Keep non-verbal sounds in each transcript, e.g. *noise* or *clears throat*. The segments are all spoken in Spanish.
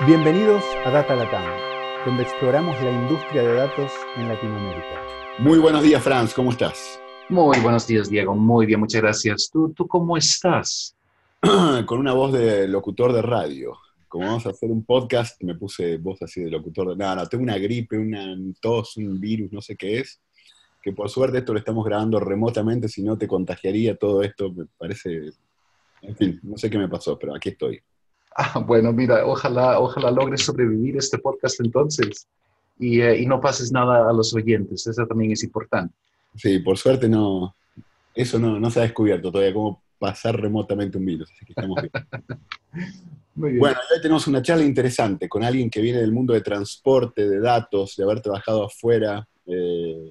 Bienvenidos a Data Latam, donde exploramos la industria de datos en Latinoamérica. Muy buenos días, Franz, ¿cómo estás? Muy buenos días, Diego. Muy bien, muchas gracias. ¿Tú, tú cómo estás? *clears throat* Con una voz de locutor de radio. Como vamos a hacer un podcast, me puse voz así de locutor de... No, no, tengo una gripe, una tos, un virus, no sé qué es, que por suerte esto lo estamos grabando remotamente, si no te contagiaría todo esto, me parece... En fin, no sé qué me pasó, pero aquí estoy. Ah, bueno, mira, ojalá, ojalá logres sobrevivir este podcast entonces y, eh, y no pases nada a los oyentes, eso también es importante. Sí, por suerte no, eso no, no se ha descubierto todavía, cómo pasar remotamente un virus, así que estamos bien. *laughs* Muy bien. Bueno, hoy tenemos una charla interesante con alguien que viene del mundo de transporte, de datos, de haber trabajado afuera. eh,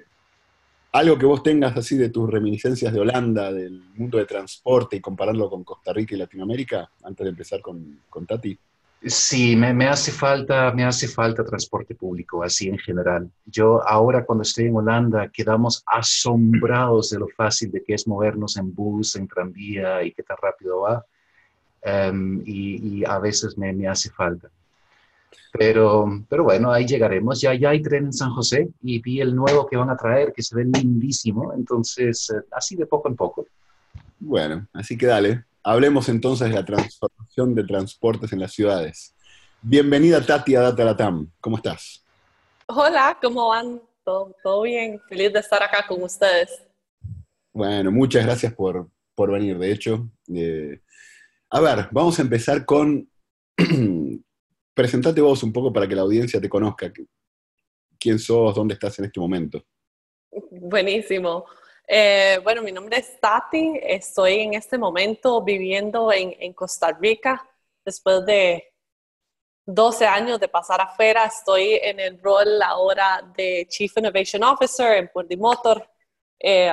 algo que vos tengas así de tus reminiscencias de Holanda, del mundo de transporte y compararlo con Costa Rica y Latinoamérica, antes de empezar con, con Tati. Sí, me, me hace falta, me hace falta transporte público, así en general. Yo ahora cuando estoy en Holanda quedamos asombrados de lo fácil de que es movernos en bus, en tranvía y qué tan rápido va. Em, y, y a veces me, me hace falta. Pero, pero bueno, ahí llegaremos. Ya, ya hay tren en San José y vi el nuevo que van a traer, que se ve lindísimo. Entonces, eh, así de poco en poco. Bueno, así que dale. Hablemos entonces de la transformación de transportes en las ciudades. Bienvenida Tati a Data Latam. ¿Cómo estás? Hola, ¿cómo van? ¿Todo, todo bien? Feliz de estar acá con ustedes. Bueno, muchas gracias por, por venir. De hecho, eh, a ver, vamos a empezar con... *clears throat* Presentate vos un poco para que la audiencia te conozca. ¿Quién sos? ¿Dónde estás en este momento? Buenísimo. Eh, bueno, mi nombre es Tati. Estoy en este momento viviendo en, Costa Rica. Después de 12 años de pasar afuera, estoy en el rol ahora de Chief Innovation Officer en Purdimotor. Eh,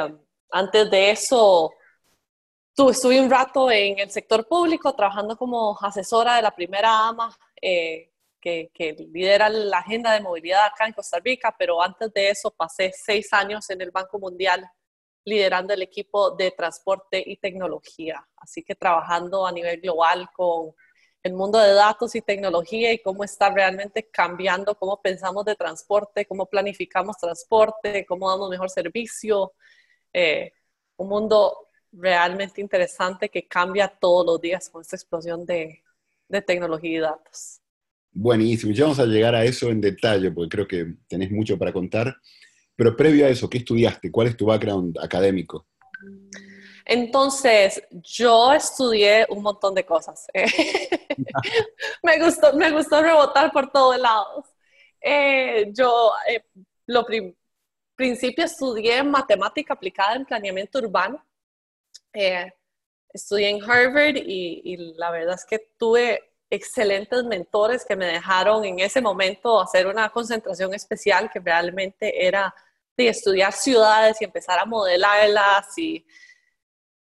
antes de eso, tu- estuve un rato en el sector público trabajando como asesora de la primera AMA eh, que, que lidera la agenda de movilidad acá en Costa Rica, pero antes de eso pasé seis años en el Banco Mundial liderando el equipo de transporte y tecnología. Así que trabajando a nivel global con el mundo de datos y tecnología y cómo está realmente cambiando, cómo pensamos de transporte, cómo planificamos transporte, cómo damos mejor servicio. Eh, un mundo realmente interesante que cambia todos los días con esta explosión de, de tecnología y datos. Buenísimo. Ya vamos a llegar a eso en detalle, porque creo que tenés mucho para contar. Pero previo a eso, ¿qué estudiaste? ¿Cuál es tu background académico? Entonces, yo estudié un montón de cosas. *laughs* me, gustó, me gustó rebotar por todos lados. Eh, yo, eh, lo prim principio estudié matemática aplicada en planeamiento urbano. Eh, estudié en Harvard y, y, la verdad es que tuve excelentes mentores que me dejaron en ese momento hacer una concentración especial que realmente era de estudiar ciudades y empezar a modelarlas y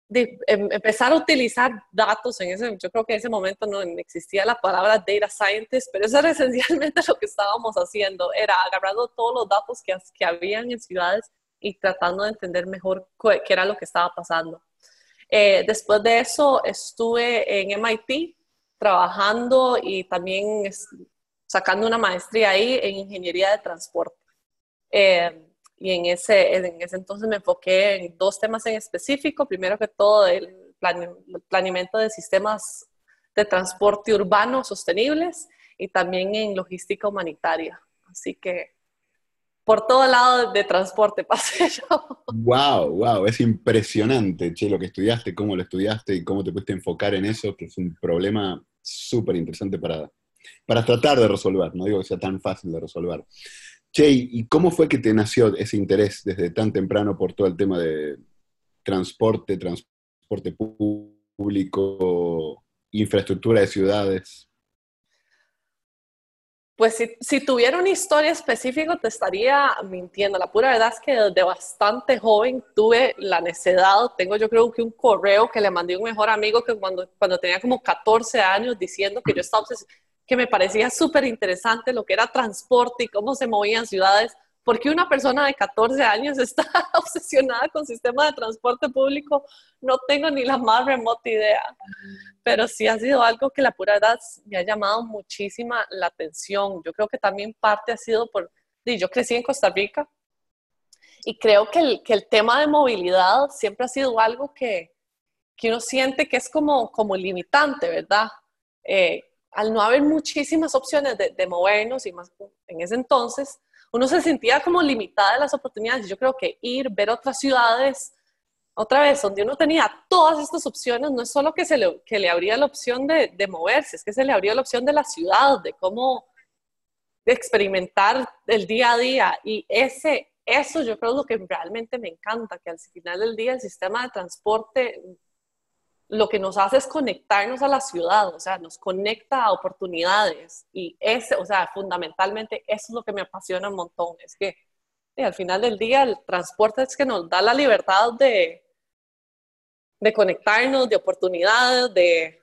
de em, empezar a utilizar datos en ese, yo creo que en ese momento no existía la palabra data scientist, pero eso era *laughs* esencialmente lo que estábamos haciendo, era agarrando todos los datos que, que habían en ciudades y tratando de entender mejor qué era lo que estaba pasando. Eh, después de eso estuve en MIT trabajando y también sacando una maestría ahí en ingeniería de transporte. Eh, y en ese, en ese entonces me enfoqué en dos temas en específico. Primero que todo, el, plan, el planeamiento de sistemas de transporte urbano sostenibles y también en logística humanitaria. Así que por todo lado de transporte *laughs* pasé yo. Wow, wow, es impresionante, che, lo que estudiaste, cómo lo estudiaste y cómo te pudiste enfocar en eso, que es un problema súper interesante para, para tratar de resolver. No digo que sea tan fácil de resolver. Che, ¿y cómo fue que te nació ese interés desde tan temprano por todo el tema de transporte, transporte público, infraestructura de ciudades? Pues si, si, tuviera una historia específica te estaría mintiendo. La pura verdad es que desde bastante joven tuve la necedad. Tengo yo creo que un correo que le mandé a un mejor amigo que cuando, cuando tenía como 14 años diciendo que yo estaba que me parecía súper interesante lo que era transporte y cómo se movían ciudades. Porque una persona de 14 años *laughs* está obsesionada con sistema de transporte público? No tengo ni la más remota idea. pero sí ha sido algo que la pura edad me ha llamado muchísima la atención. Yo creo que también parte ha sido por, yo crecí en Costa Rica y creo que el, que el tema de movilidad siempre ha sido algo que, que uno siente que es como, como limitante, ¿verdad? Eh, al no haber muchísimas opciones de, de, movernos y más en ese entonces, uno se sentía como limitada de las oportunidades. Yo creo que ir, ver otras ciudades, otra vez, donde uno tenía todas estas opciones, no es solo que, se le, que le abría la opción de, de, moverse, es que se le abría la opción de la ciudad, de cómo de experimentar el día a día. Y ese, eso yo creo es lo que realmente me encanta, que al final del día el sistema de transporte lo que nos hace es conectarnos a la ciudad, o sea, nos conecta a oportunidades. Y ese, o sea, fundamentalmente eso es lo que me apasiona un montón, es que al final del día el transporte es que nos da la libertad de, de conectarnos, de oportunidades, de,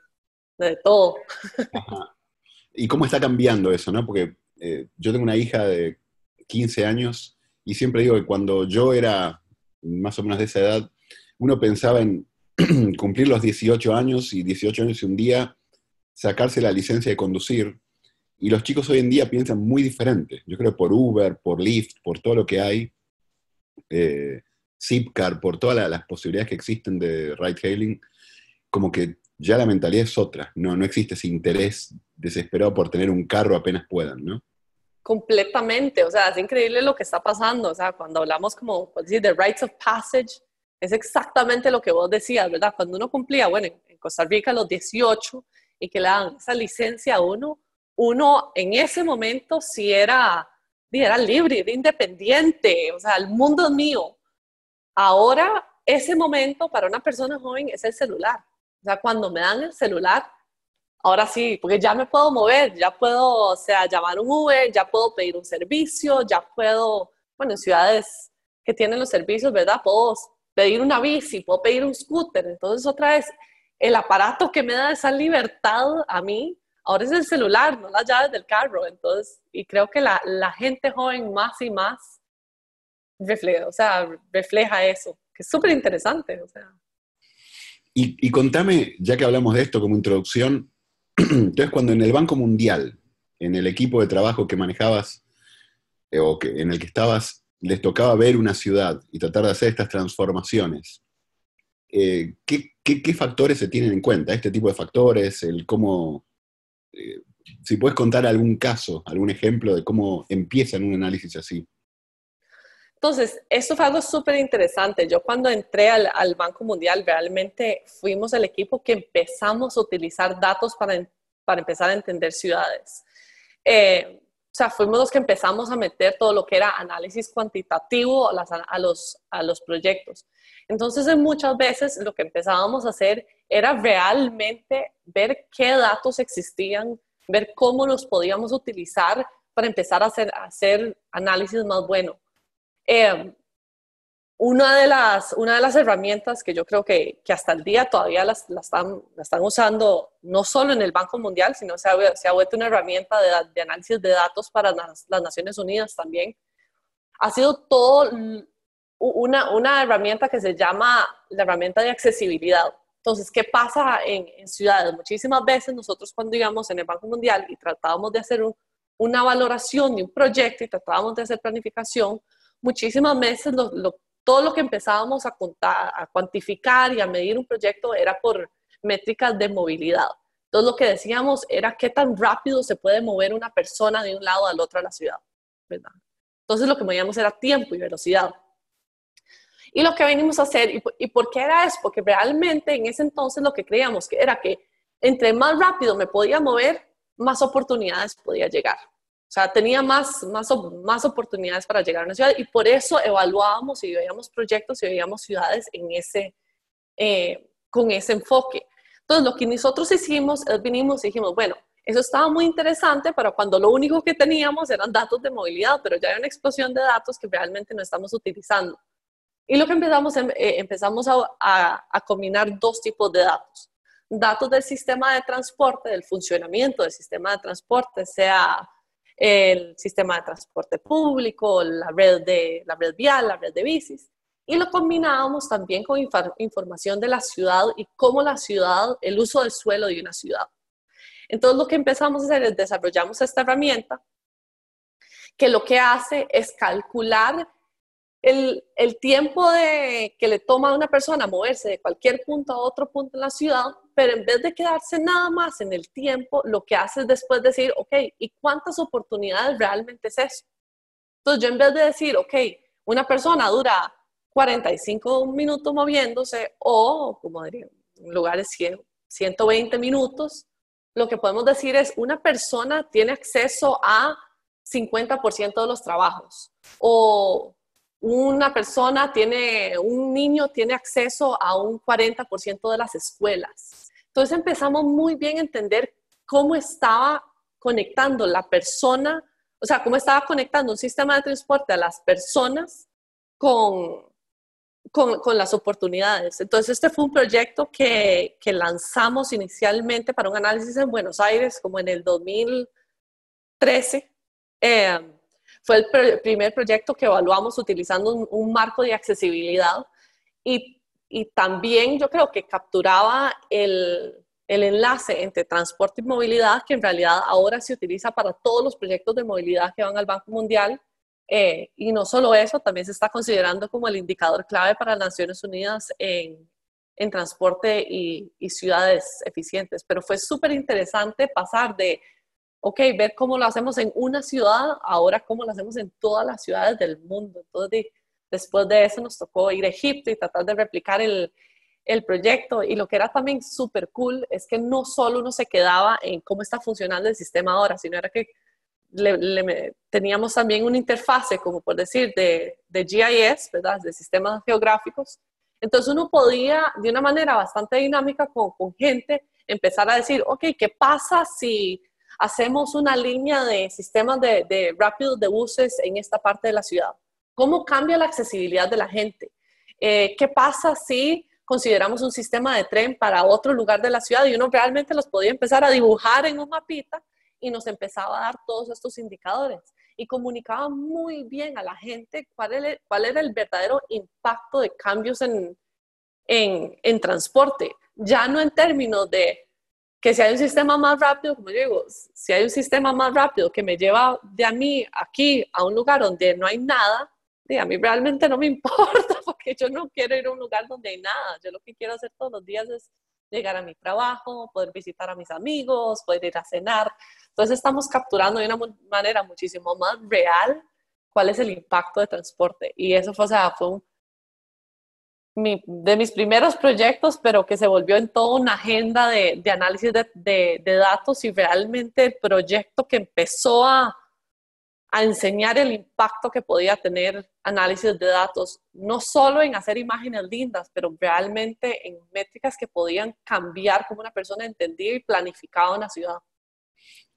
de todo. ¿Y cómo está cambiando eso, no? Porque eh, yo tengo una hija de 15 años y siempre digo que cuando yo era más o menos de esa edad, uno pensaba en *clears throat* cumplir los 18 años y 18 años y un día sacarse la licencia de conducir. Y los chicos hoy en día piensan muy diferente. Yo creo por Uber, por Lyft, por todo lo que hay, eh, Zipcar, por todas las posibilidades que existen de ride hailing, como que ya la mentalidad es otra. No, no existe ese interés desesperado por tener un carro apenas puedan, ¿no? Completamente, o sea, es increíble lo que está pasando, o sea, cuando hablamos como, de rites of passage, es exactamente lo que vos decías, ¿verdad? Cuando uno cumplía, bueno, en Costa Rica los 18 y que le dan esa licencia a uno, uno en ese momento sí era, era libre, independiente, o sea, el mundo es mío. Ahora, ese momento para una persona joven es el celular. O sea, cuando me dan el celular, ahora sí, porque ya me puedo mover, ya puedo, o sea, llamar un Uber, ya puedo pedir un servicio, ya puedo, bueno, en ciudades que tienen los servicios, ¿verdad? Puedo pedir una bici, puedo pedir un scooter. Entonces, otra vez, el aparato que me da esa libertad a mí, ahora es el celular, no las llaves del carro. Entonces, y creo que la, la gente joven más y más refleja, o sea, refleja eso, que es súper interesante. O sea. y, y contame, ya que hablamos de esto como introducción, *clears throat* entonces cuando en el Banco Mundial, en el equipo de trabajo que manejabas, eh, o que, en el que estabas, les tocaba ver una ciudad y tratar de hacer estas transformaciones, eh, ¿qué, factores se tienen en cuenta? Este tipo de factores, el cómo, eh, si puedes contar algún caso, algún ejemplo de cómo empiezan un análisis así. Entonces, esto fue algo súper interesante. Yo cuando entré al, Banco Mundial, realmente fuimos el equipo que empezamos a utilizar datos para, para empezar a entender ciudades. Eh, o sea, fuimos los que empezamos a meter todo lo que era análisis cuantitativo a, las, a, los, a los proyectos. Entonces, muchas veces lo que empezábamos a hacer era realmente ver qué datos existían, ver cómo los podíamos utilizar para empezar a hacer, a hacer análisis más bueno. Eh, una, de las, una de las herramientas que yo creo que, que hasta el día todavía las, las, están, están, usando, no solo en el Banco Mundial, sino se ha, se ha vuelto una herramienta de, de, análisis de datos para las, las, Naciones Unidas también, ha sido todo una, una herramienta que se llama la herramienta de accesibilidad. Entonces, ¿qué pasa en, en, ciudades? Muchísimas veces nosotros cuando íbamos en el Banco Mundial y tratábamos de hacer un, una valoración de un proyecto y tratábamos de hacer planificación, muchísimas veces lo, lo, todo lo que empezábamos a, contar, a cuantificar y a medir un proyecto era por métricas de movilidad. Entonces lo que decíamos era qué tan rápido se puede mover una persona de un lado al otro de la ciudad. ¿verdad? Entonces lo que medíamos era tiempo y velocidad. Y lo que venimos a hacer, ¿y, ¿y por qué era eso? Porque realmente en ese entonces lo que creíamos que era que entre más rápido me podía mover, más oportunidades podía llegar. O sea, tenía más, más, más oportunidades para llegar a una ciudad y por eso evaluábamos y veíamos proyectos y veíamos ciudades en ese, eh, con ese enfoque. Entonces, lo que nosotros hicimos es vinimos y dijimos, bueno, eso estaba muy interesante para cuando lo único que teníamos eran datos de movilidad, pero ya hay una explosión de datos que realmente no estamos utilizando. Y lo que empezamos, eh, empezamos a, a, a combinar dos tipos de datos. Datos del sistema de transporte, del funcionamiento del sistema de transporte, sea el sistema de transporte público, la red, de, la red vial, la red de bicis. y lo combinábamos también con información de la ciudad y cómo la ciudad, el uso del suelo de una ciudad. Entonces lo que empezamos a hacer es desarrollamos esta herramienta que lo que hace es calcular el, tiempo de, que le toma a una persona moverse de cualquier punto a otro punto en la ciudad, pero en vez de quedarse nada más en el tiempo, lo que hace es después decir, ok, ¿y cuántas oportunidades realmente es eso? Entonces yo en vez de decir, ok, una persona dura 45 minutos moviéndose o, como diría, en lugares 100, 120 minutos, lo que podemos decir es una persona tiene acceso a 50% de los trabajos o una persona tiene, un niño tiene acceso a un 40% de las escuelas. Entonces empezamos muy bien a entender cómo estaba conectando la persona, o sea, cómo estaba conectando un sistema de transporte a las personas con, con, las oportunidades. Entonces, este fue un proyecto que, que, lanzamos inicialmente para un análisis en Buenos Aires, como en el 2013. Eh, fue el primer proyecto que evaluamos utilizando un, marco de accesibilidad y, y, también yo creo que capturaba el, el enlace entre transporte y movilidad, que en realidad ahora se utiliza para todos los proyectos de movilidad que van al Banco Mundial. Eh, y no solo eso, también se está considerando como el indicador clave para las Naciones Unidas en, en transporte y, y, ciudades eficientes. Pero fue súper interesante pasar de ok, ver cómo lo hacemos en una ciudad, ahora cómo lo hacemos en todas las ciudades del mundo. Entonces, después de eso nos tocó ir a Egipto y tratar de replicar el, el proyecto. Y lo que era también súper cool es que no solo uno se quedaba en cómo está funcionando el sistema ahora, sino era que teníamos también una interfase, como por decir, de, de GIS, ¿verdad? De sistemas geográficos. Entonces uno podía, de una manera bastante dinámica con, con gente, empezar a decir, ok, ¿qué pasa si hacemos una línea de sistemas de, de rápidos de buses en esta parte de la ciudad. ¿Cómo cambia la accesibilidad de la gente? Eh, ¿Qué pasa si consideramos un sistema de tren para otro lugar de la ciudad y uno realmente los podía empezar a dibujar en un mapita y nos empezaba a dar todos estos indicadores y comunicaba muy bien a la gente cuál era, cuál era el verdadero impacto de cambios en, en, en transporte, ya no en términos de que si hay un sistema más rápido, como yo digo, si hay un sistema más rápido que me lleva de a mí aquí a un lugar donde no hay nada, a mí realmente no me *laughs* importa porque yo no quiero ir a un lugar donde hay nada. Yo lo que quiero hacer todos los días es llegar a mi trabajo, poder visitar a mis amigos, poder ir a cenar. Entonces estamos capturando de una manera muchísimo más real cuál es el impacto de transporte. Y eso fue, o sea, fue un de mis primeros proyectos, pero que se volvió en toda una agenda de, análisis de, datos y realmente el proyecto que empezó a, a, enseñar el impacto que podía tener análisis de datos, no solo en hacer imágenes lindas, pero realmente en métricas que podían cambiar cómo una persona entendía y planificaba una ciudad.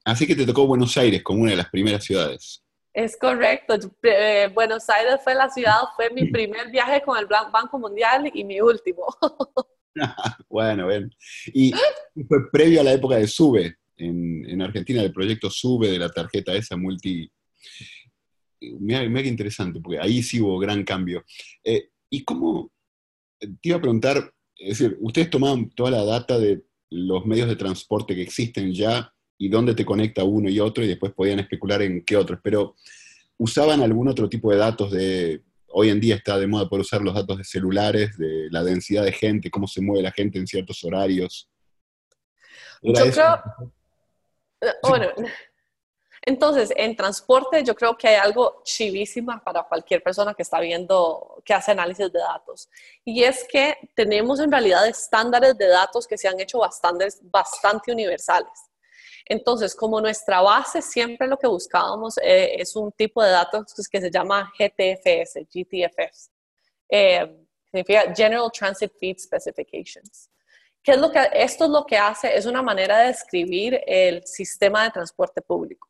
Así que te tocó Buenos Aires como una de las primeras ciudades. Es correcto. Eh, Buenos Aires fue la ciudad, fue mi *laughs* primer viaje con el Banco Mundial y mi último. *laughs* *laughs* bueno, ven. Y fue previo a la época de SUBE en, Argentina, del proyecto SUBE de la tarjeta esa multi. Mira, mira qué interesante, porque ahí sí hubo gran cambio. Eh, ¿Y cómo? Te iba a preguntar, es decir, ustedes tomaban toda la data de los medios de transporte que existen ya y dónde te conecta uno y otro y después podían especular en qué otros, pero usaban algún otro tipo de datos de, hoy en día está de moda por usar los datos de celulares, de la densidad de gente, cómo se mueve la gente en ciertos horarios. Yo creo, eh, bueno, entonces en transporte yo creo que hay algo chivísima para cualquier persona que está viendo, que hace análisis de datos. Y es que tenemos en realidad estándares de datos que se han hecho bastante, bastante universales. Entonces, como nuestra base siempre lo que buscábamos eh, es un tipo de datos que se llama GTFS, GTFS. Eh, significa General Transit Feed Specifications. ¿Qué es lo que, esto es lo que hace, es una manera de describir el sistema de transporte público.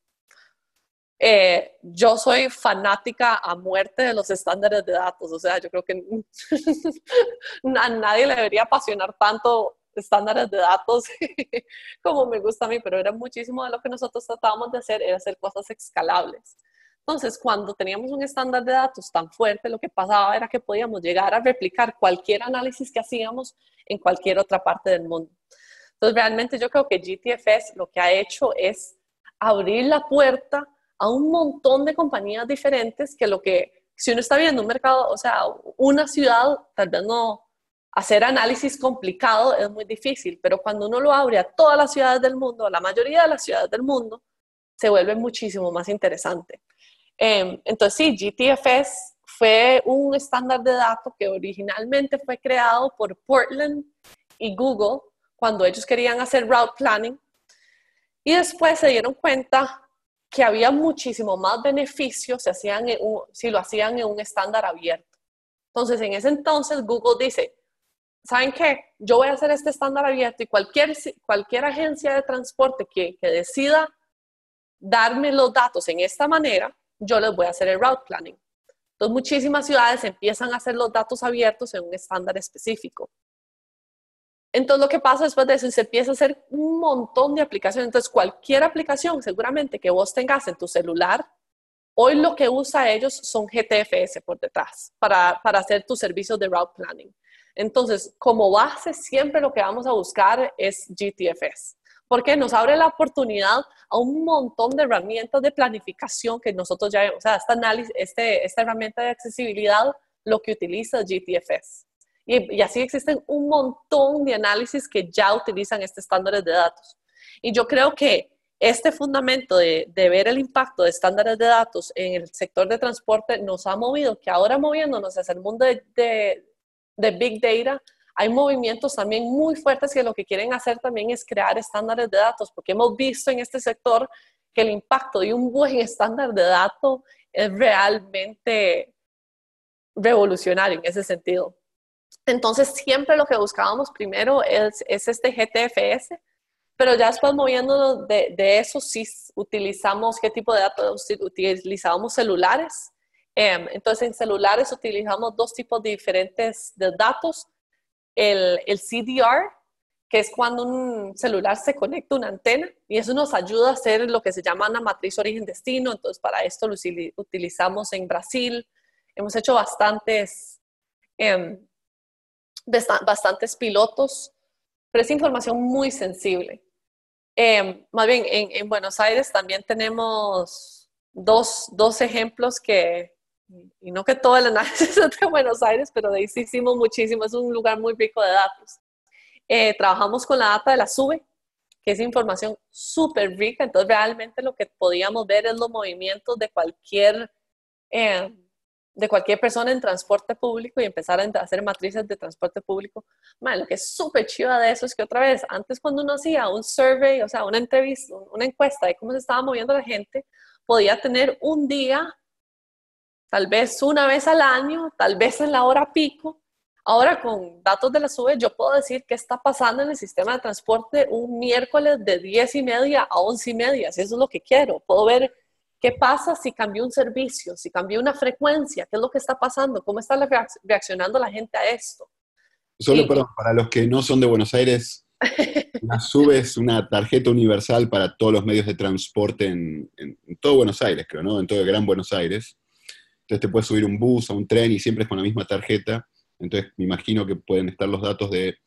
Eh, yo soy fanática a muerte de los estándares de datos, o sea, yo creo que *laughs* a nadie le debería apasionar tanto estándares de datos *laughs* como me gusta a mí, pero era muchísimo de lo que nosotros tratábamos de hacer, era hacer cosas escalables. Entonces, cuando teníamos un estándar de datos tan fuerte, lo que pasaba era que podíamos llegar a replicar cualquier análisis que hacíamos en cualquier otra parte del mundo. Entonces, realmente yo creo que GTFS lo que ha hecho es abrir la puerta a un montón de compañías diferentes que lo que, si uno está viendo un mercado, o sea, una ciudad, tal vez no, hacer análisis complicado es muy difícil, pero cuando uno lo abre a todas las ciudades del mundo, a la mayoría de las ciudades del mundo, se vuelve muchísimo más interesante. Em, entonces, sí, GTFS fue un estándar de datos que originalmente fue creado por Portland y Google cuando ellos querían hacer route planning y después se dieron cuenta que había muchísimo más beneficios si, lo hacían en un estándar abierto. Entonces, en ese entonces, Google dice, ¿saben qué? Yo voy a hacer este estándar abierto y cualquier, cualquier agencia de transporte que, que decida darme los datos en esta manera, yo les voy a hacer el route planning. Entonces, muchísimas ciudades empiezan a hacer los datos abiertos en un estándar específico. Entonces lo que pasa después de eso, se empieza a hacer un montón de aplicaciones. Entonces cualquier aplicación seguramente que vos tengas en tu celular, hoy lo que usa ellos son GTFS por detrás para, para hacer tus servicios de route planning. Entonces, como base, siempre lo que vamos a buscar es GTFS, porque nos abre la oportunidad a un montón de herramientas de planificación que nosotros ya, o sea, esta, análisis, este, esta herramienta de accesibilidad, lo que utiliza GTFS. Y, así existen un montón de análisis que ya utilizan este estándares de datos. Y yo creo que este fundamento de, de, ver el impacto de estándares de datos en el sector de transporte nos ha movido, que ahora moviéndonos hacia el mundo de, de, de, Big Data, hay movimientos también muy fuertes que lo que quieren hacer también es crear estándares de datos, porque hemos visto en este sector que el impacto de un buen estándar de datos es realmente revolucionario en ese sentido. Entonces, siempre lo que buscábamos primero es, este GTFS, pero ya después moviéndonos de, eso, sí utilizamos qué tipo de datos, utilizábamos celulares. Em, entonces, en celulares utilizamos dos tipos diferentes de datos. El, el CDR, que es cuando un celular se conecta a una antena y eso nos ayuda a hacer lo que se llama una matriz origen-destino. Entonces, para esto lo utilizamos en Brasil. Hemos hecho bastantes eh, bastantes pilotos, pero es información muy sensible. Em, más bien, en, Buenos Aires también tenemos dos, dos, ejemplos que, y no que todo el análisis *laughs* es de Buenos Aires, pero de ahí sí hicimos muchísimo, es un lugar muy rico de datos. Eh, trabajamos con la data de la SUBE, que es información súper rica, entonces realmente lo que podíamos ver es los movimientos de cualquier... Eh, de cualquier persona en transporte público y empezar a hacer matrices de transporte público. lo que es súper chiva de eso es que otra vez, antes cuando uno hacía un survey, o sea, una entrevista, una encuesta de cómo se estaba moviendo la gente, podía tener un día, tal vez una vez al año, tal vez en la hora pico. Ahora con datos de la SUBE yo puedo decir qué está pasando en el sistema de transporte un miércoles de 10 y media a 11 y media, si eso es lo que quiero. Puedo ver ¿Qué pasa si cambió un servicio, si cambió una frecuencia? ¿Qué es lo que está pasando? ¿Cómo está reaccionando la gente a esto? Solo para los que no son de Buenos Aires, *laughs* la SUBE es una tarjeta universal para todos los medios de transporte en, todo Buenos Aires, creo, ¿no? En todo el Gran Buenos Aires. Entonces te puedes subir un bus, a un tren y siempre es con la misma tarjeta. Entonces me imagino que pueden estar los datos de,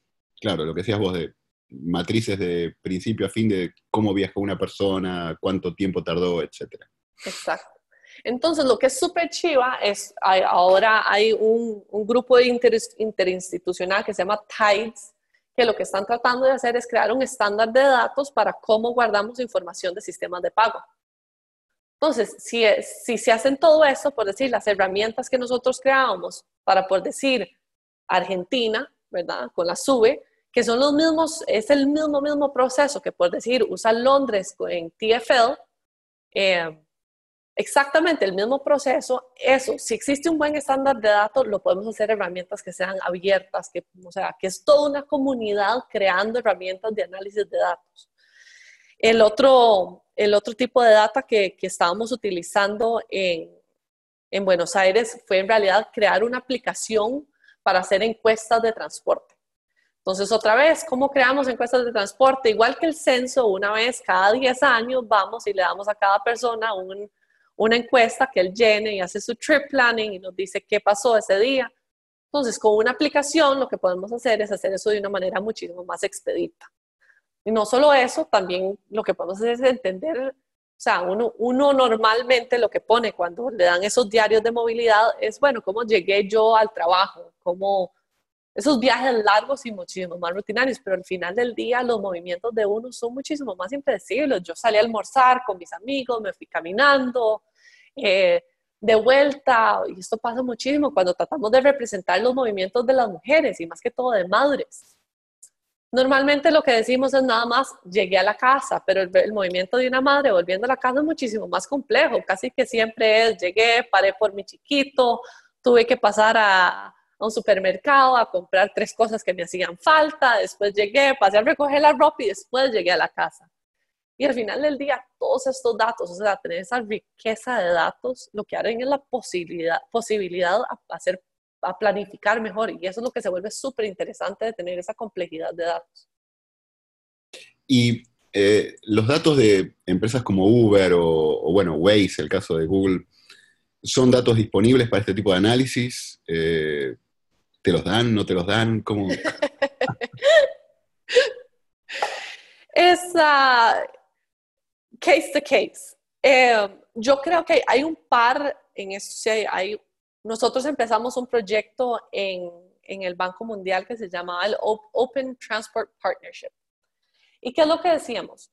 claro, lo que decías vos, de matrices de principio a fin de cómo viajó una persona, cuánto tiempo tardó, etcétera. Exacto. Entonces, lo que es súper chiva es, ahora hay un, grupo interinstitucional que se llama TIDES, que lo que están tratando de hacer es crear un estándar de datos para cómo guardamos información de sistemas de pago. Entonces, si, si se hacen todo eso, por decir, las herramientas que nosotros creábamos para, por decir, Argentina, ¿verdad? Con la SUBE, que son los mismos, es el mismo, mismo proceso que, por decir, usa Londres en TFL, eh, exactamente el mismo proceso, eso, si existe un buen estándar de datos, lo podemos hacer herramientas que sean abiertas, que, o sea, que es toda una comunidad creando herramientas de análisis de datos. El otro, el otro tipo de data que, que estábamos utilizando en, en Buenos Aires fue en realidad crear una aplicación para hacer encuestas de transporte. Entonces, otra vez, ¿cómo creamos encuestas de transporte? Igual que el censo, una vez cada 10 años vamos y le damos a cada persona un, una encuesta que él llene y hace su trip planning y nos dice qué pasó ese día. Entonces, con una aplicación lo que podemos hacer es hacer eso de una manera muchísimo más expedita. Y no solo eso, también lo que podemos hacer es entender, o sea, uno, uno normalmente lo que pone cuando le dan esos diarios de movilidad es, bueno, ¿cómo llegué yo al trabajo? ¿Cómo, esos viajes largos y muchísimo más rutinarios, pero al final del día los movimientos de uno son muchísimo más impredecibles. Yo salí a almorzar con mis amigos, me fui caminando, eh, de vuelta, y esto pasa muchísimo cuando tratamos de representar los movimientos de las mujeres y más que todo de madres. Normalmente lo que decimos es nada más llegué a la casa, pero el, movimiento de una madre volviendo a la casa es muchísimo más complejo. Casi que siempre es llegué, paré por mi chiquito, tuve que pasar a, a un supermercado a comprar tres cosas que me hacían falta, después llegué, pasé a recoger la ropa y después llegué a la casa. Y al final del día, todos estos datos, o sea, tener esa riqueza de datos, lo que harán es la posibilidad, posibilidad a hacer, a planificar mejor. Y eso es lo que se vuelve súper interesante de tener esa complejidad de datos. Y eh, los datos de empresas como Uber o, o, bueno, Waze, el caso de Google, ¿son datos disponibles para este tipo de análisis? Eh, ¿Te los dan? ¿No te los dan? ¿Cómo? *laughs* es uh, case to case. Eh, yo creo que hay un par en eso. Sí, hay, nosotros empezamos un proyecto en, en el Banco Mundial que se llamaba el Open Transport Partnership. ¿Y qué es lo que decíamos?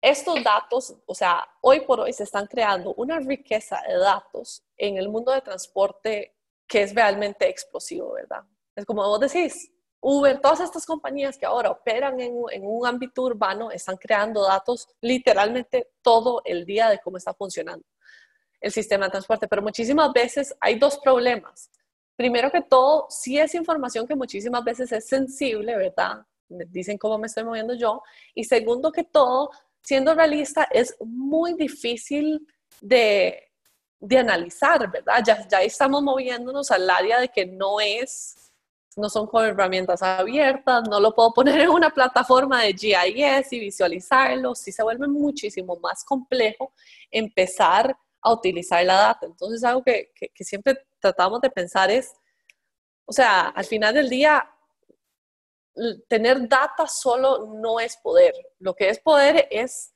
Estos datos, o sea, hoy por hoy se están creando una riqueza de datos en el mundo de transporte que es realmente explosivo, ¿verdad? Es como vos decís, Uber, todas estas compañías que ahora operan en, en, un ámbito urbano están creando datos literalmente todo el día de cómo está funcionando el sistema de transporte, pero muchísimas veces hay dos problemas. Primero que todo, sí es información que muchísimas veces es sensible, ¿verdad? Me dicen cómo me estoy moviendo yo. Y segundo que todo, siendo realista, es muy difícil de, de analizar, ¿verdad? Ya, ya estamos moviéndonos al área de que no es, no son con herramientas abiertas, no lo puedo poner en una plataforma de GIS y visualizarlo, sí se vuelve muchísimo más complejo empezar a utilizar la data. Entonces, algo que, que, que siempre tratamos de pensar es, o sea, al final del día, tener data solo no es poder. Lo que es poder es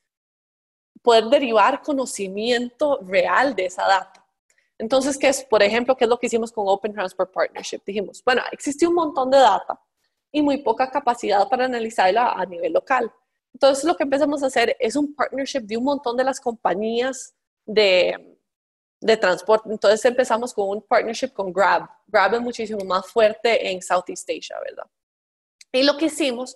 poder derivar conocimiento real de esa data. Entonces, ¿qué es, por ejemplo, qué es lo que hicimos con Open Transport Partnership? Dijimos, bueno, existe un montón de data y muy poca capacidad para analizarla a nivel local. Entonces, lo que empezamos a hacer es un partnership de un montón de las compañías de, de transporte. Entonces, empezamos con un partnership con Grab. Grab es muchísimo más fuerte en Southeast Asia, ¿verdad? Y lo que hicimos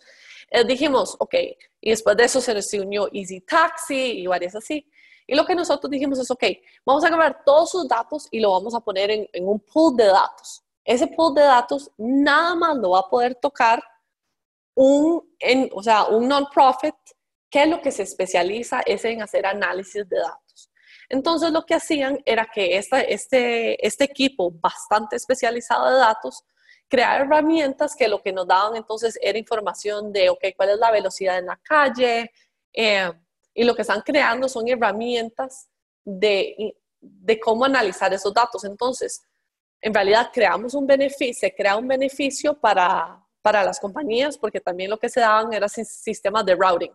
eh, dijimos, ok, y después de eso se unió Easy Taxi y varias así. Y lo que nosotros dijimos es, ok, vamos a grabar todos sus datos y lo vamos a poner en, en un pool de datos. Ese pool de datos nada más lo va a poder tocar un, en, o sea, un non-profit que lo que se especializa es en hacer análisis de datos. Entonces lo que hacían era que esta, este, este equipo bastante especializado de datos crear herramientas que lo que nos daban entonces era información de, ok, cuál es la velocidad en la calle, eh, y lo que están creando son herramientas de, de cómo analizar esos datos. Entonces, en realidad creamos un beneficio, se crea un beneficio para, para las compañías, porque también lo que se daban era sistemas de routing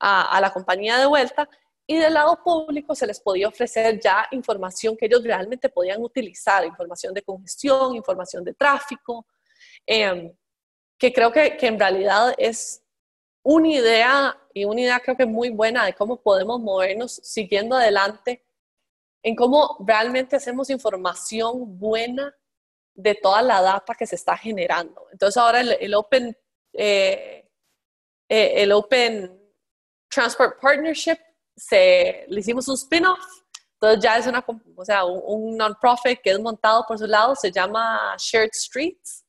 a, a la compañía de vuelta y del lado público se les podía ofrecer ya información que ellos realmente podían utilizar, información de congestión, información de tráfico, eh, que creo que, que, en realidad es una idea y una idea creo que muy buena de cómo podemos movernos siguiendo adelante en cómo realmente hacemos información buena de toda la data que se está generando. Entonces ahora el, Open, eh, eh, el Open Transport Partnership se, le hicimos un spin-off, entonces ya es una, o sea, un, un non-profit que es montado por su lado, se llama Shared Streets,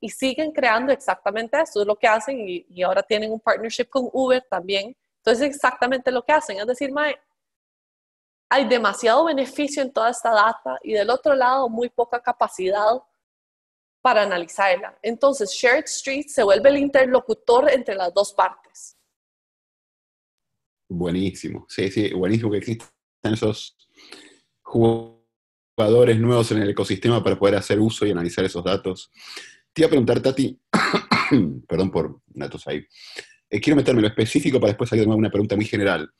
y siguen creando exactamente esto, es lo que hacen, y, y ahora tienen un partnership con Uber también, entonces exactamente lo que hacen, es decir, mae, hay demasiado beneficio en toda esta data y del otro lado muy poca capacidad para analizarla. Entonces, Shared Streets se vuelve el interlocutor entre las dos partes. Buenísimo, sí, sí, buenísimo que exista esos jugadores nuevos en el ecosistema para poder hacer uso y analizar esos datos. Te iba a preguntar, Tati, *coughs* perdón por datos ahí, eh, quiero meterme en lo específico para después salir de una pregunta muy general.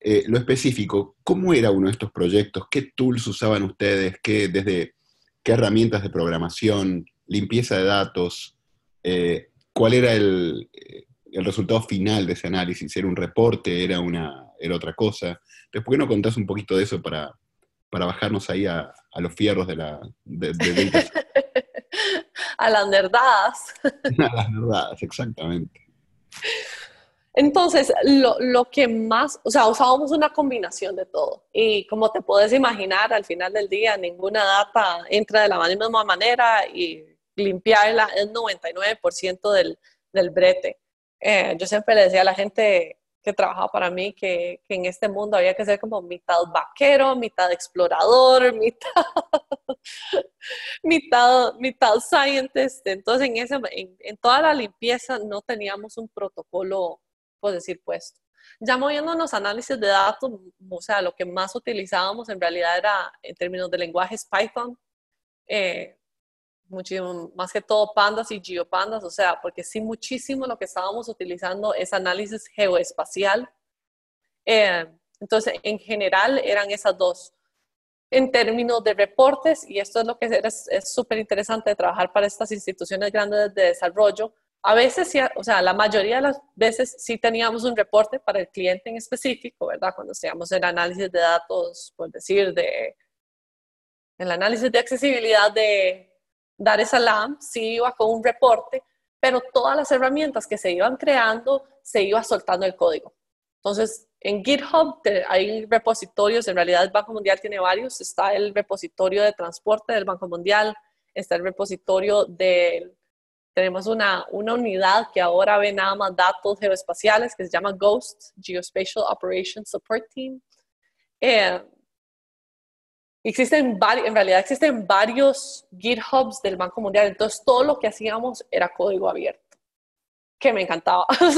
Eh, lo específico, ¿cómo era uno de estos proyectos? ¿Qué tools usaban ustedes? ¿Qué, desde qué herramientas de programación, limpieza de datos? Eh, ¿Cuál era el, el, resultado final de ese análisis? ¿Era un reporte? ¿Era, una, era otra cosa? Entonces, ¿por qué no contás un poquito de eso para, para bajarnos ahí a, a los fierros de la... De, de, *laughs* a las nerdadas. *laughs* a las nerdadas, exactamente. Entonces, lo, lo, que más, o sea, usábamos una combinación de todo. Y como te puedes imaginar, al final del día, ninguna data entra de la misma manera y limpiarla es 99% del, del brete. Eh, yo siempre le decía a la gente que trabajaba para mí que, que, en este mundo había que ser como mitad vaquero, mitad explorador, *laughs* mitad, mitad, mitad scientist. Entonces, en, ese, en, en toda la limpieza no teníamos un protocolo decir, puesto. Ya moviéndonos análisis de datos, o sea, lo que más utilizábamos en realidad era, en términos de lenguajes, Python, eh, muchísimo, más que todo pandas y geopandas, o sea, porque sí muchísimo lo que estábamos utilizando es análisis geoespacial. Eh, entonces, en general eran esas dos. En términos de reportes, y esto es lo que es súper interesante de trabajar para estas instituciones grandes de desarrollo, a veces, o sea, la mayoría de las veces sí teníamos un reporte para el cliente en específico, ¿verdad? Cuando hacíamos el análisis de datos, por decir, de el análisis de accesibilidad de Dar es Salaam, sí iba con un reporte, pero todas las herramientas que se iban creando, se iba soltando el código. Entonces, en GitHub hay repositorios, en realidad el Banco Mundial tiene varios, está el repositorio de transporte del Banco Mundial, está el repositorio del tenemos una, una unidad que ahora ve nada más datos geoespaciales que se llama GHOST, Geospatial Operations Support Team. Eh, existen en realidad existen varios GitHubs del Banco Mundial, entonces todo lo que hacíamos era código abierto, que me encantaba. *laughs* O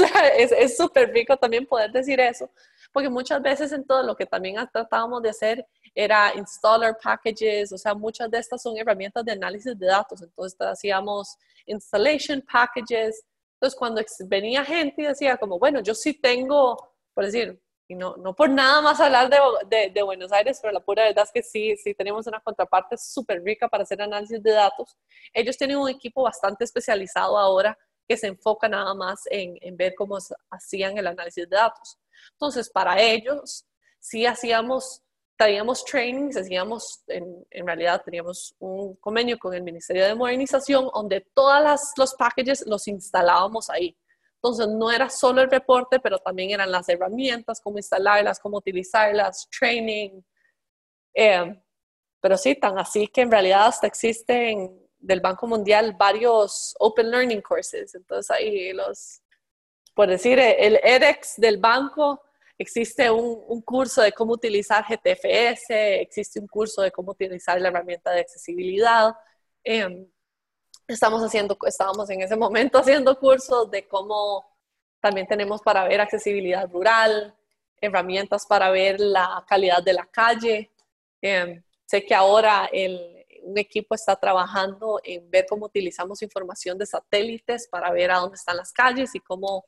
es súper rico también poder decir eso, porque muchas veces en todo lo que también tratábamos de hacer era installer packages, o sea, muchas de estas son herramientas de análisis de datos, entonces hacíamos installation packages. Entonces, cuando venía gente y decía como, bueno, yo sí tengo, por decir, y no, no por nada más hablar de, de, Buenos Aires, pero la pura verdad es que sí, sí tenemos una contraparte súper rica para hacer análisis de datos. Ellos tienen un equipo bastante especializado ahora que se enfoca nada más en, en ver cómo hacían el análisis de datos. Entonces, para ellos, sí hacíamos traíamos trainings, hacíamos, en, en, realidad teníamos un convenio con el Ministerio de Modernización donde todos los packages los instalábamos ahí. Entonces no era solo el reporte, pero también eran las herramientas, cómo instalarlas, cómo utilizarlas, training. Eh, pero sí, tan así que en realidad hasta existen del Banco Mundial varios Open Learning Courses. Entonces ahí los, por decir, el edX del banco Existe un, curso de cómo utilizar GTFS, existe un curso de cómo utilizar la herramienta de accesibilidad. Em, estamos haciendo, estábamos en ese momento *laughs* haciendo cursos de cómo también tenemos para ver accesibilidad rural, herramientas para ver la calidad de la calle. Em, sé que ahora un equipo está trabajando en ver cómo utilizamos información de satélites para ver a dónde están las calles y cómo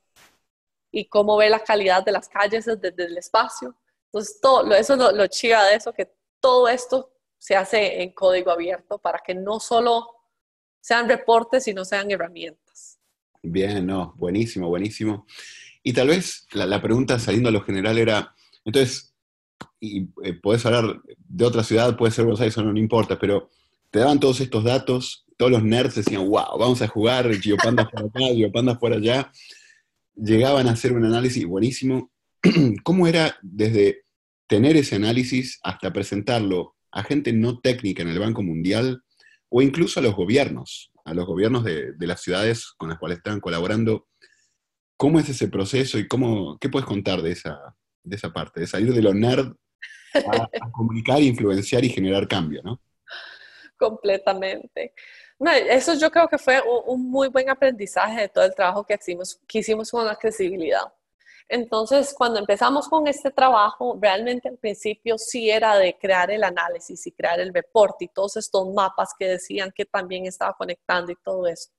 y cómo ve la calidad de las calles desde, el espacio. Entonces, todo, eso es lo, lo chiva de eso, que todo esto se hace en código abierto para que no solo sean reportes, sino sean herramientas. Bien, no, buenísimo, buenísimo. Y tal vez la, pregunta saliendo a lo general era, entonces, y eh, podés hablar de otra ciudad, puede ser Buenos Aires, eso no, importa, pero te daban todos estos datos, todos los nerds decían, wow, vamos a jugar, Geopandas por acá, Geopandas por allá, llegaban a hacer un análisis buenísimo. *clears throat* ¿Cómo era desde tener ese análisis hasta presentarlo a gente no técnica en el Banco Mundial o incluso a los gobiernos, a los gobiernos de, las ciudades con las cuales estaban colaborando? ¿Cómo es ese proceso y cómo, qué puedes contar de esa, de esa parte, de salir de lo nerd a, comunicar, influenciar y generar cambio, ¿no? Completamente eso yo creo que fue un, muy buen aprendizaje de todo el trabajo que hicimos, que hicimos con la accesibilidad. Entonces, cuando empezamos con este trabajo, realmente al principio sí era de crear el análisis y crear el reporte y todos estos mapas que decían que también estaba conectando y todo eso.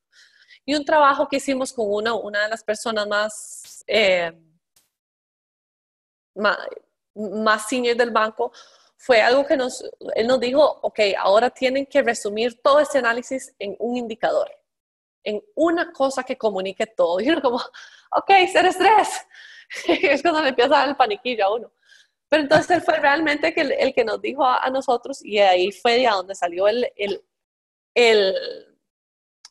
Y un trabajo que hicimos con una, una de las personas más, eh, más, más senior del banco fue algo que nos, él nos dijo, ok, ahora tienen que resumir todo este análisis en un indicador, en una cosa que comunique todo. *laughs* Y uno como, ok, ser estrés. *laughs* es cuando le empieza a dar el paniquillo a uno. Pero entonces él fue realmente el, el que nos dijo a, nosotros y ahí fue de donde salió el, el,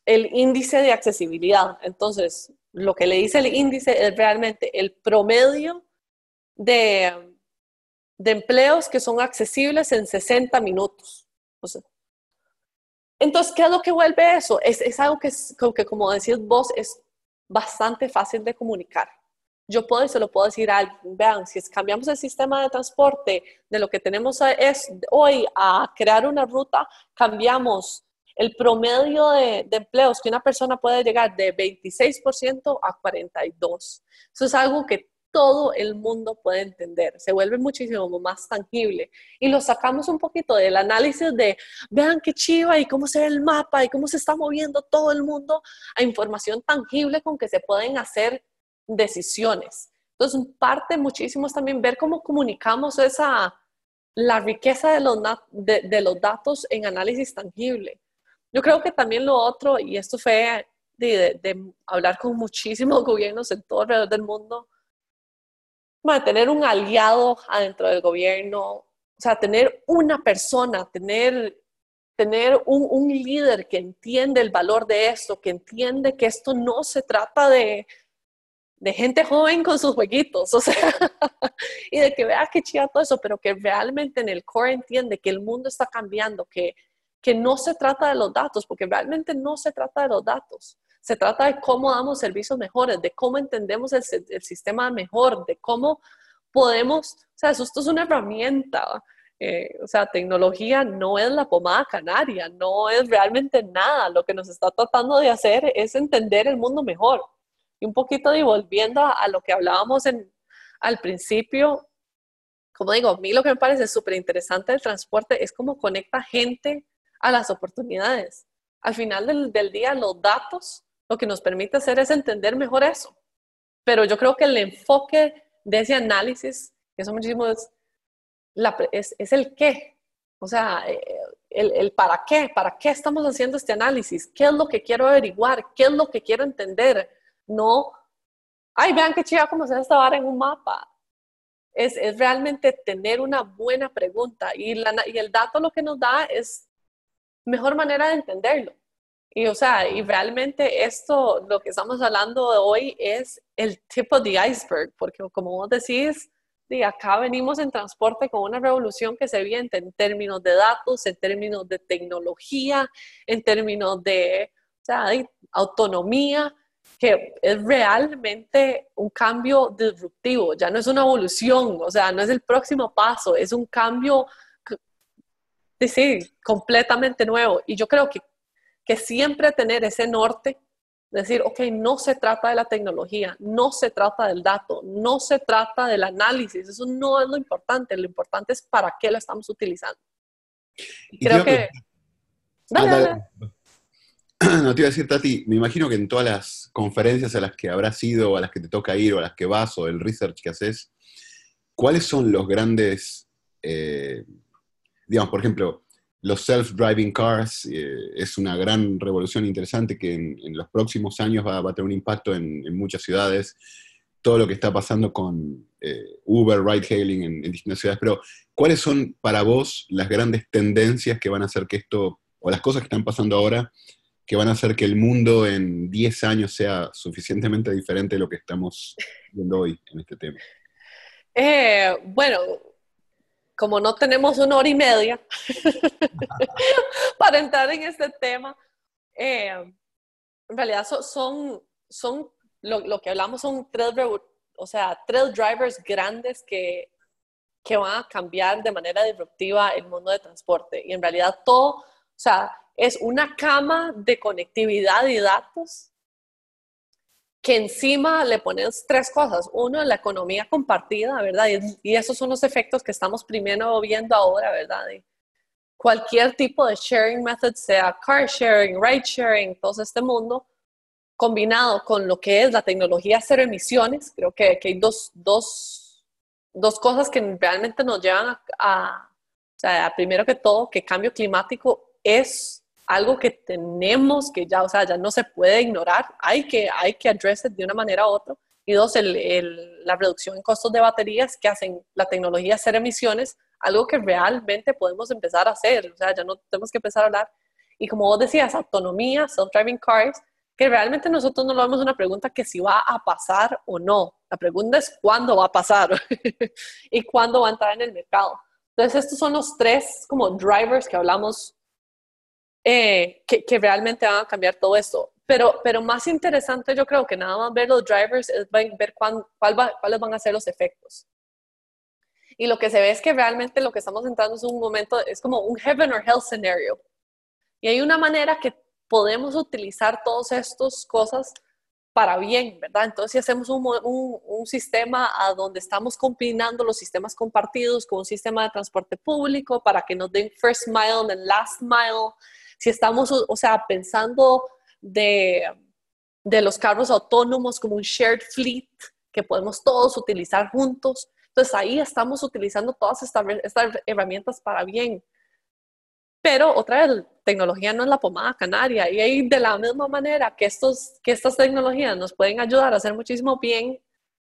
el, índice de accesibilidad. Entonces, lo que le dice el índice es realmente el promedio de, de empleos que son accesibles en 60 minutos. entonces, ¿qué es lo que vuelve eso? Es, es algo que, que, como decís vos, es bastante fácil de comunicar. Yo puedo y se lo puedo decir a alguien, vean, si cambiamos el sistema de transporte de lo que tenemos es hoy a crear una ruta, cambiamos el promedio de, de, empleos que una persona puede llegar de 26% a 42%. Eso es algo que todo el mundo puede entender, se vuelve muchísimo más tangible. Y lo sacamos un poquito del análisis de, vean qué chiva y cómo se ve el mapa y cómo se está moviendo todo el mundo a información tangible con que se pueden hacer decisiones. Entonces, parte muchísimo es también ver cómo comunicamos esa, la riqueza de los, de, los datos en análisis tangible. Yo creo que también lo otro, y esto fue de, de hablar con muchísimos *laughs* gobiernos en todo alrededor del mundo, tener un aliado adentro del gobierno, o sea, tener una persona, tener, tener un, un, líder que entiende el valor de esto, que entiende que esto no se trata de, de gente joven con sus jueguitos, o sea, *laughs* y de que vea que chía todo eso, pero que realmente en el core entiende que el mundo está cambiando, que, que no se trata de los datos, porque realmente no se trata de los datos. Se trata de cómo damos servicios mejores, de cómo entendemos el, sistema mejor, de cómo podemos, o sea, esto es una herramienta. Eh, o sea, tecnología no es la pomada canaria, no es realmente nada. Lo que nos está tratando de hacer es entender el mundo mejor. Y un poquito devolviendo a, a lo que hablábamos en, al principio, como digo, a mí lo que me parece súper interesante del transporte es cómo conecta gente a las oportunidades. Al final del, día, los datos lo que nos permite hacer es entender mejor eso. Pero yo creo que el enfoque de ese análisis, eso muchísimo es, es, el qué. O sea, eh, el, el, para qué, para qué estamos haciendo este análisis, qué es lo que quiero averiguar, qué es lo que quiero entender. No, ay, vean qué chido cómo se esta vara en un mapa. Es, es, realmente tener una buena pregunta y, la, y el dato lo que nos da es mejor manera de entenderlo. Y, o sea, y realmente esto, lo que estamos hablando hoy es el tipo de iceberg, porque como vos decís, de acá venimos en transporte con una revolución que se viene en términos de datos, en términos de tecnología, en términos de autonomía, que es realmente un cambio disruptivo, ya no es una evolución, o sea, no es el próximo paso, es un cambio, sí, completamente nuevo. Y yo creo que que siempre tener ese norte, decir, ok, no se trata de la tecnología, no se trata del dato, no se trata del análisis, eso no es lo importante, lo importante es para qué lo estamos utilizando. creo que... Ah, *clears throat* no te iba a decir, Tati, me imagino que en todas las conferencias a las que habrás ido, a las que te toca ir, o a las que vas, o el research que haces, ¿cuáles son los grandes, eh, digamos, por ejemplo, los self-driving cars eh, es una gran revolución interesante que en, los próximos años va, a tener un impacto en, muchas ciudades. Todo lo que está pasando con eh, Uber, ride-hailing en, distintas ciudades. Pero, ¿cuáles son para vos las grandes tendencias que van a hacer que esto, o las cosas que están pasando ahora, que van a hacer que el mundo en 10 años sea suficientemente diferente de lo que estamos viendo hoy en este tema? Eh, bueno, como no tenemos una hora y media *laughs* para entrar en este tema, eh, en realidad son, son, lo, que hablamos son tres, o sea, tres drivers grandes que, que van a cambiar de manera disruptiva el mundo de transporte. Y en realidad todo, o sea, es una cama de conectividad y datos que encima le pones tres cosas. Uno, la economía compartida, ¿verdad? Y, esos son los efectos que estamos primero viendo ahora, ¿verdad? cualquier tipo de sharing method, sea car sharing, ride sharing, todo este mundo, combinado con lo que es la tecnología cero emisiones, creo que, que hay dos, dos, dos, cosas que realmente nos llevan a, a, primero que todo, que cambio climático es algo que tenemos que ya, o sea, ya no se puede ignorar, hay que, hay que address de una manera u otra. Y dos, el, el, la reducción en costos de baterías que hacen la tecnología cero emisiones algo que realmente podemos empezar a hacer, o sea, ya no tenemos que empezar a hablar. Y como vos decías, autonomía, self-driving cars, que realmente nosotros no lo vemos una pregunta que si va a pasar o no. La pregunta es cuándo va a pasar *laughs* y cuándo va a entrar en el mercado. Entonces, estos son los tres como drivers que hablamos eh, que, que, realmente van a cambiar todo esto. Pero, pero más interesante yo creo que nada más ver los drivers es ver cuál va, cuáles van a ser los efectos. Y lo que se ve es que realmente lo que estamos entrando es un momento, es como un heaven or hell scenario. Y hay una manera que podemos utilizar todas estas cosas para bien, ¿verdad? Entonces, si hacemos un, un, un, sistema a donde estamos combinando los sistemas compartidos con un sistema de transporte público para que nos den first mile and last mile, si estamos, o sea, pensando de, de los carros autónomos como un shared fleet que podemos todos utilizar juntos, entonces ahí estamos utilizando todas estas, herramientas para bien. Pero otra vez, tecnología no es la pomada canaria y de la misma manera que, estos, que estas tecnologías nos pueden ayudar a hacer muchísimo bien,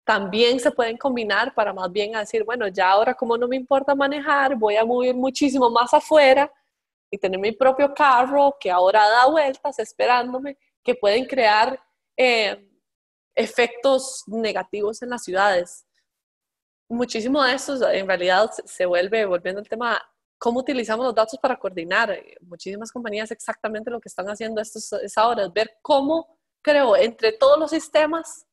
también se pueden combinar para más bien decir, bueno, ya ahora como no me importa manejar, voy a mover muchísimo más afuera y tener mi propio carro que ahora da vueltas esperándome, que pueden crear eh, efectos negativos en las ciudades muchísimo de esto en realidad se vuelve, volviendo al tema, cómo utilizamos los datos para coordinar. Muchísimas compañías exactamente lo que están haciendo esto es ahora, es ver cómo creo entre todos los sistemas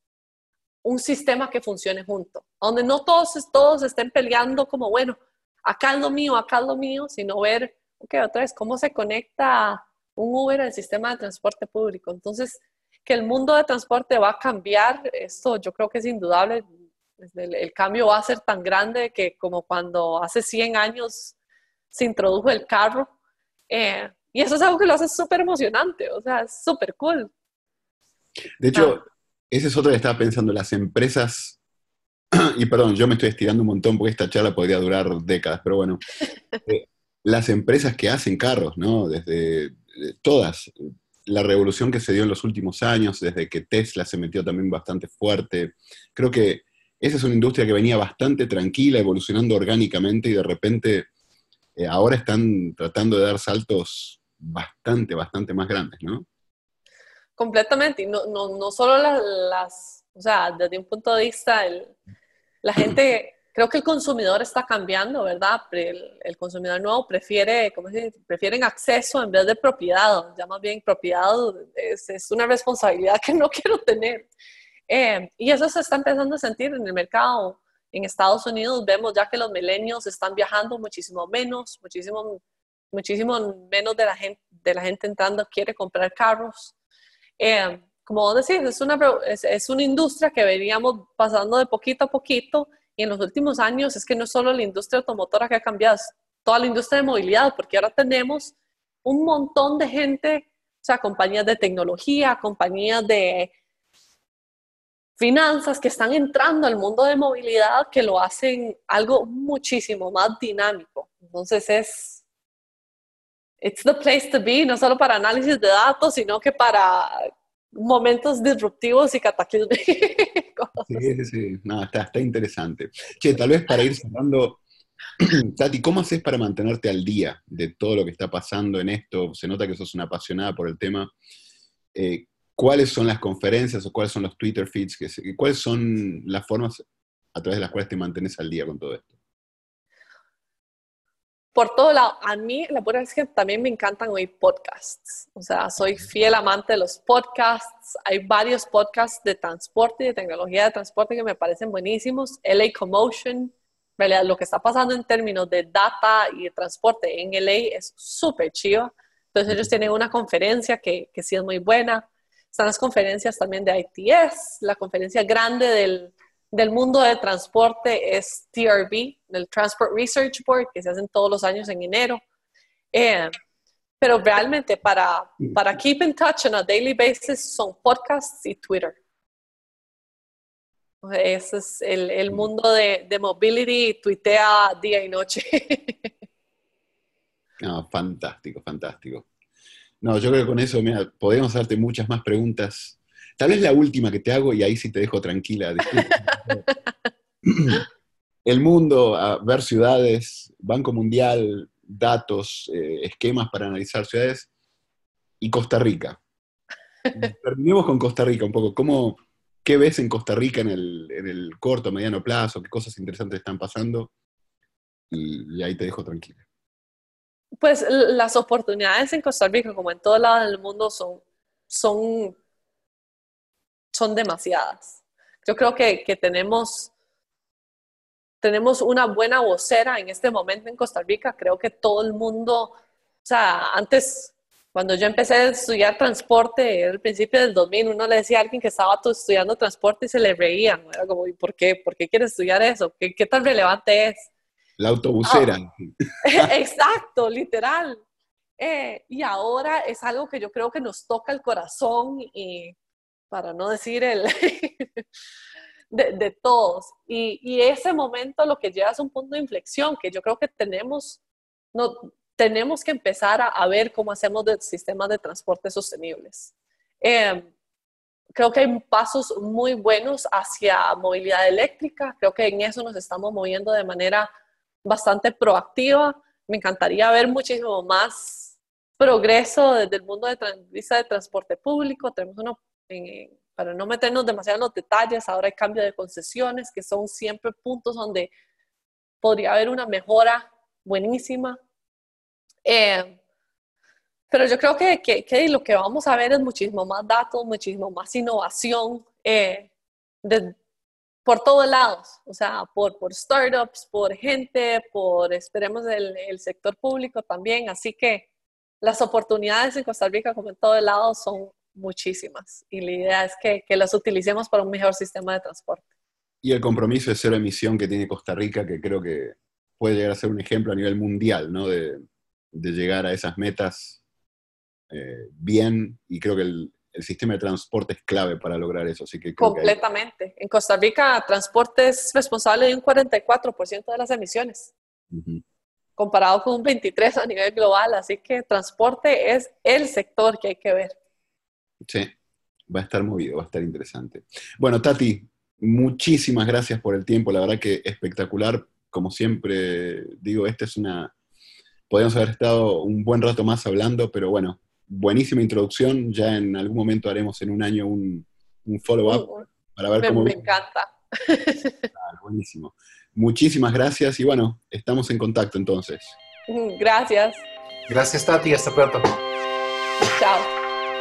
un sistema que funcione junto, donde no todos, todos estén peleando como, bueno, acá es lo mío, acá es lo mío, sino ver, ok, otra vez, cómo se conecta un Uber al sistema de transporte público. Entonces, que el mundo de transporte va a cambiar, esto yo creo que es indudable, el, cambio va a ser tan grande que como cuando hace 100 años se introdujo el carro. Eh, y eso es algo que lo hace súper emocionante, o sea, es súper cool. De hecho, ah. ese es otro que estaba pensando, las empresas, *clears throat* y perdón, yo me estoy estirando un montón porque esta charla podría durar décadas, pero bueno, eh, *laughs* las empresas que hacen carros, ¿no? Desde eh, todas, la revolución que se dio en los últimos años, desde que Tesla se metió también bastante fuerte, creo que esa es una industria que venía bastante tranquila, evolucionando orgánicamente y de repente eh, ahora están tratando de dar saltos bastante, bastante más grandes, ¿no? Completamente, y no, no, no solo las, o sea, desde un punto de vista, la gente, creo que el consumidor está cambiando, ¿verdad? El, el consumidor nuevo prefiere, ¿cómo se dice? Prefieren acceso en vez de propiedad, ya más bien propiedad es, es una responsabilidad que no *laughs* quiero tener. Eh, y eso se está empezando a sentir en el mercado. En Estados Unidos vemos ya que los milenios están viajando muchísimo menos, muchísimo, muchísimo menos de la, gente, de la gente entrando quiere comprar carros. Eh, como decís, es una, es, es una industria que veníamos pasando de poquito a poquito en los últimos años es que no solo la industria automotora que ha cambiado, es toda la industria de movilidad, porque ahora tenemos un montón de gente, o sea, compañías de tecnología, compañías de finanzas que están entrando al mundo de movilidad que lo hacen algo muchísimo más dinámico. Entonces es, it's the place to be, no solo para análisis de datos, sino que para momentos disruptivos y cataclismos. *laughs* Sí, sí, sí, no, está, está interesante. Che, tal vez para ir cerrando, *clears throat* Tati, ¿cómo haces para mantenerte al día de todo lo que está pasando en esto? Se nota que sos una apasionada por el tema. Eh, cuáles son las conferencias o cuáles son los Twitter feeds, cuáles son las formas a través de las cuales te mantienes al día con todo esto. Por todo lado, a mí la verdad es que también me encantan oír podcasts. O sea, soy fiel amante de los podcasts. Hay varios podcasts de transporte y de tecnología de transporte que me parecen buenísimos. LA Commotion, lo que está pasando en términos de data y de transporte en LA es súper chido. Entonces ellos tienen una conferencia que, que sí es muy buena. están las conferencias también de ITS, la conferencia grande del, del mundo del transporte es TRB, el Transport Research Board, que se hacen todos los años en enero. Eh, pero realmente para, para keep in touch on a daily basis son podcasts y Twitter. Ese es el, el mundo de, de, mobility, tuitea día y noche. *laughs* No, fantástico, fantástico. No, yo creo que con eso, mira, podríamos hacerte muchas más preguntas. Tal vez la última que te hago y ahí sí te dejo tranquila. *laughs* el mundo, a ver ciudades, Banco Mundial, datos, eh, esquemas para analizar ciudades, y Costa Rica. *laughs* Terminemos con Costa Rica un poco. ¿Cómo, ¿Qué ves en Costa Rica en el, en el corto, mediano plazo? ¿Qué cosas interesantes están pasando? Y, ahí te dejo tranquila. Pues las oportunidades en Costa Rica, como en todo lado del mundo, son, son, son demasiadas. Yo creo que, que tenemos tenemos una buena vocera en este momento en Costa Rica. Creo que todo el mundo, o sea, antes, cuando yo empecé a estudiar transporte, al principio del 2000, uno le decía a alguien que estaba estudiando transporte y se le reían. Era como, ¿y por qué? ¿Por qué quieres estudiar eso? ¿Qué, qué tan relevante es? La autobusera. Ah, *laughs* exacto, literal. Eh, y ahora es algo que yo creo que nos toca el corazón y, para no decir el... *laughs* de, todos. Y, ese momento lo que lleva es un punto de inflexión que yo creo que tenemos, no, tenemos que empezar a, ver cómo hacemos de sistemas de transporte sostenibles. Em, creo que hay pasos muy buenos hacia movilidad eléctrica. Creo que en eso nos estamos moviendo de manera bastante proactiva. Me encantaría ver muchísimo más progreso desde el mundo de, de transporte público. Tenemos uno en, para no meternos demasiado en los detalles, ahora hay cambio de concesiones, que son siempre puntos donde podría haber una mejora buenísima. Eh, pero yo creo que, que, lo que vamos a ver es muchísimo más datos, muchísimo más innovación eh, por todos lados, o sea, por, por startups, por gente, por, esperemos, el, el sector público también. Así que las oportunidades en Costa Rica, como en todo lado, son muchísimas. Y la idea es que, que las utilicemos para un mejor sistema de transporte. Y el compromiso de cero emisión que tiene Costa Rica, que creo que puede llegar a ser un ejemplo a nivel mundial, ¿no? De, de llegar a esas metas eh, bien, y creo que el, el, sistema de transporte es clave para lograr eso. Así que Completamente. En Costa Rica, transporte es responsable de un 44% de las emisiones. comparado con un 23 a nivel global, así que transporte es el sector que hay que ver. Sí, va a estar movido, va a estar interesante. Bueno, Tati, muchísimas gracias por el tiempo, la verdad que espectacular. Como siempre digo, esta es una... Podríamos haber estado un buen rato más hablando, pero bueno, buenísima introducción. Ya en algún momento haremos en un año un, follow-up para ver cómo... Me encanta. buenísimo. Muchísimas gracias y bueno, estamos en contacto entonces. Gracias. Gracias, Tati. Hasta pronto.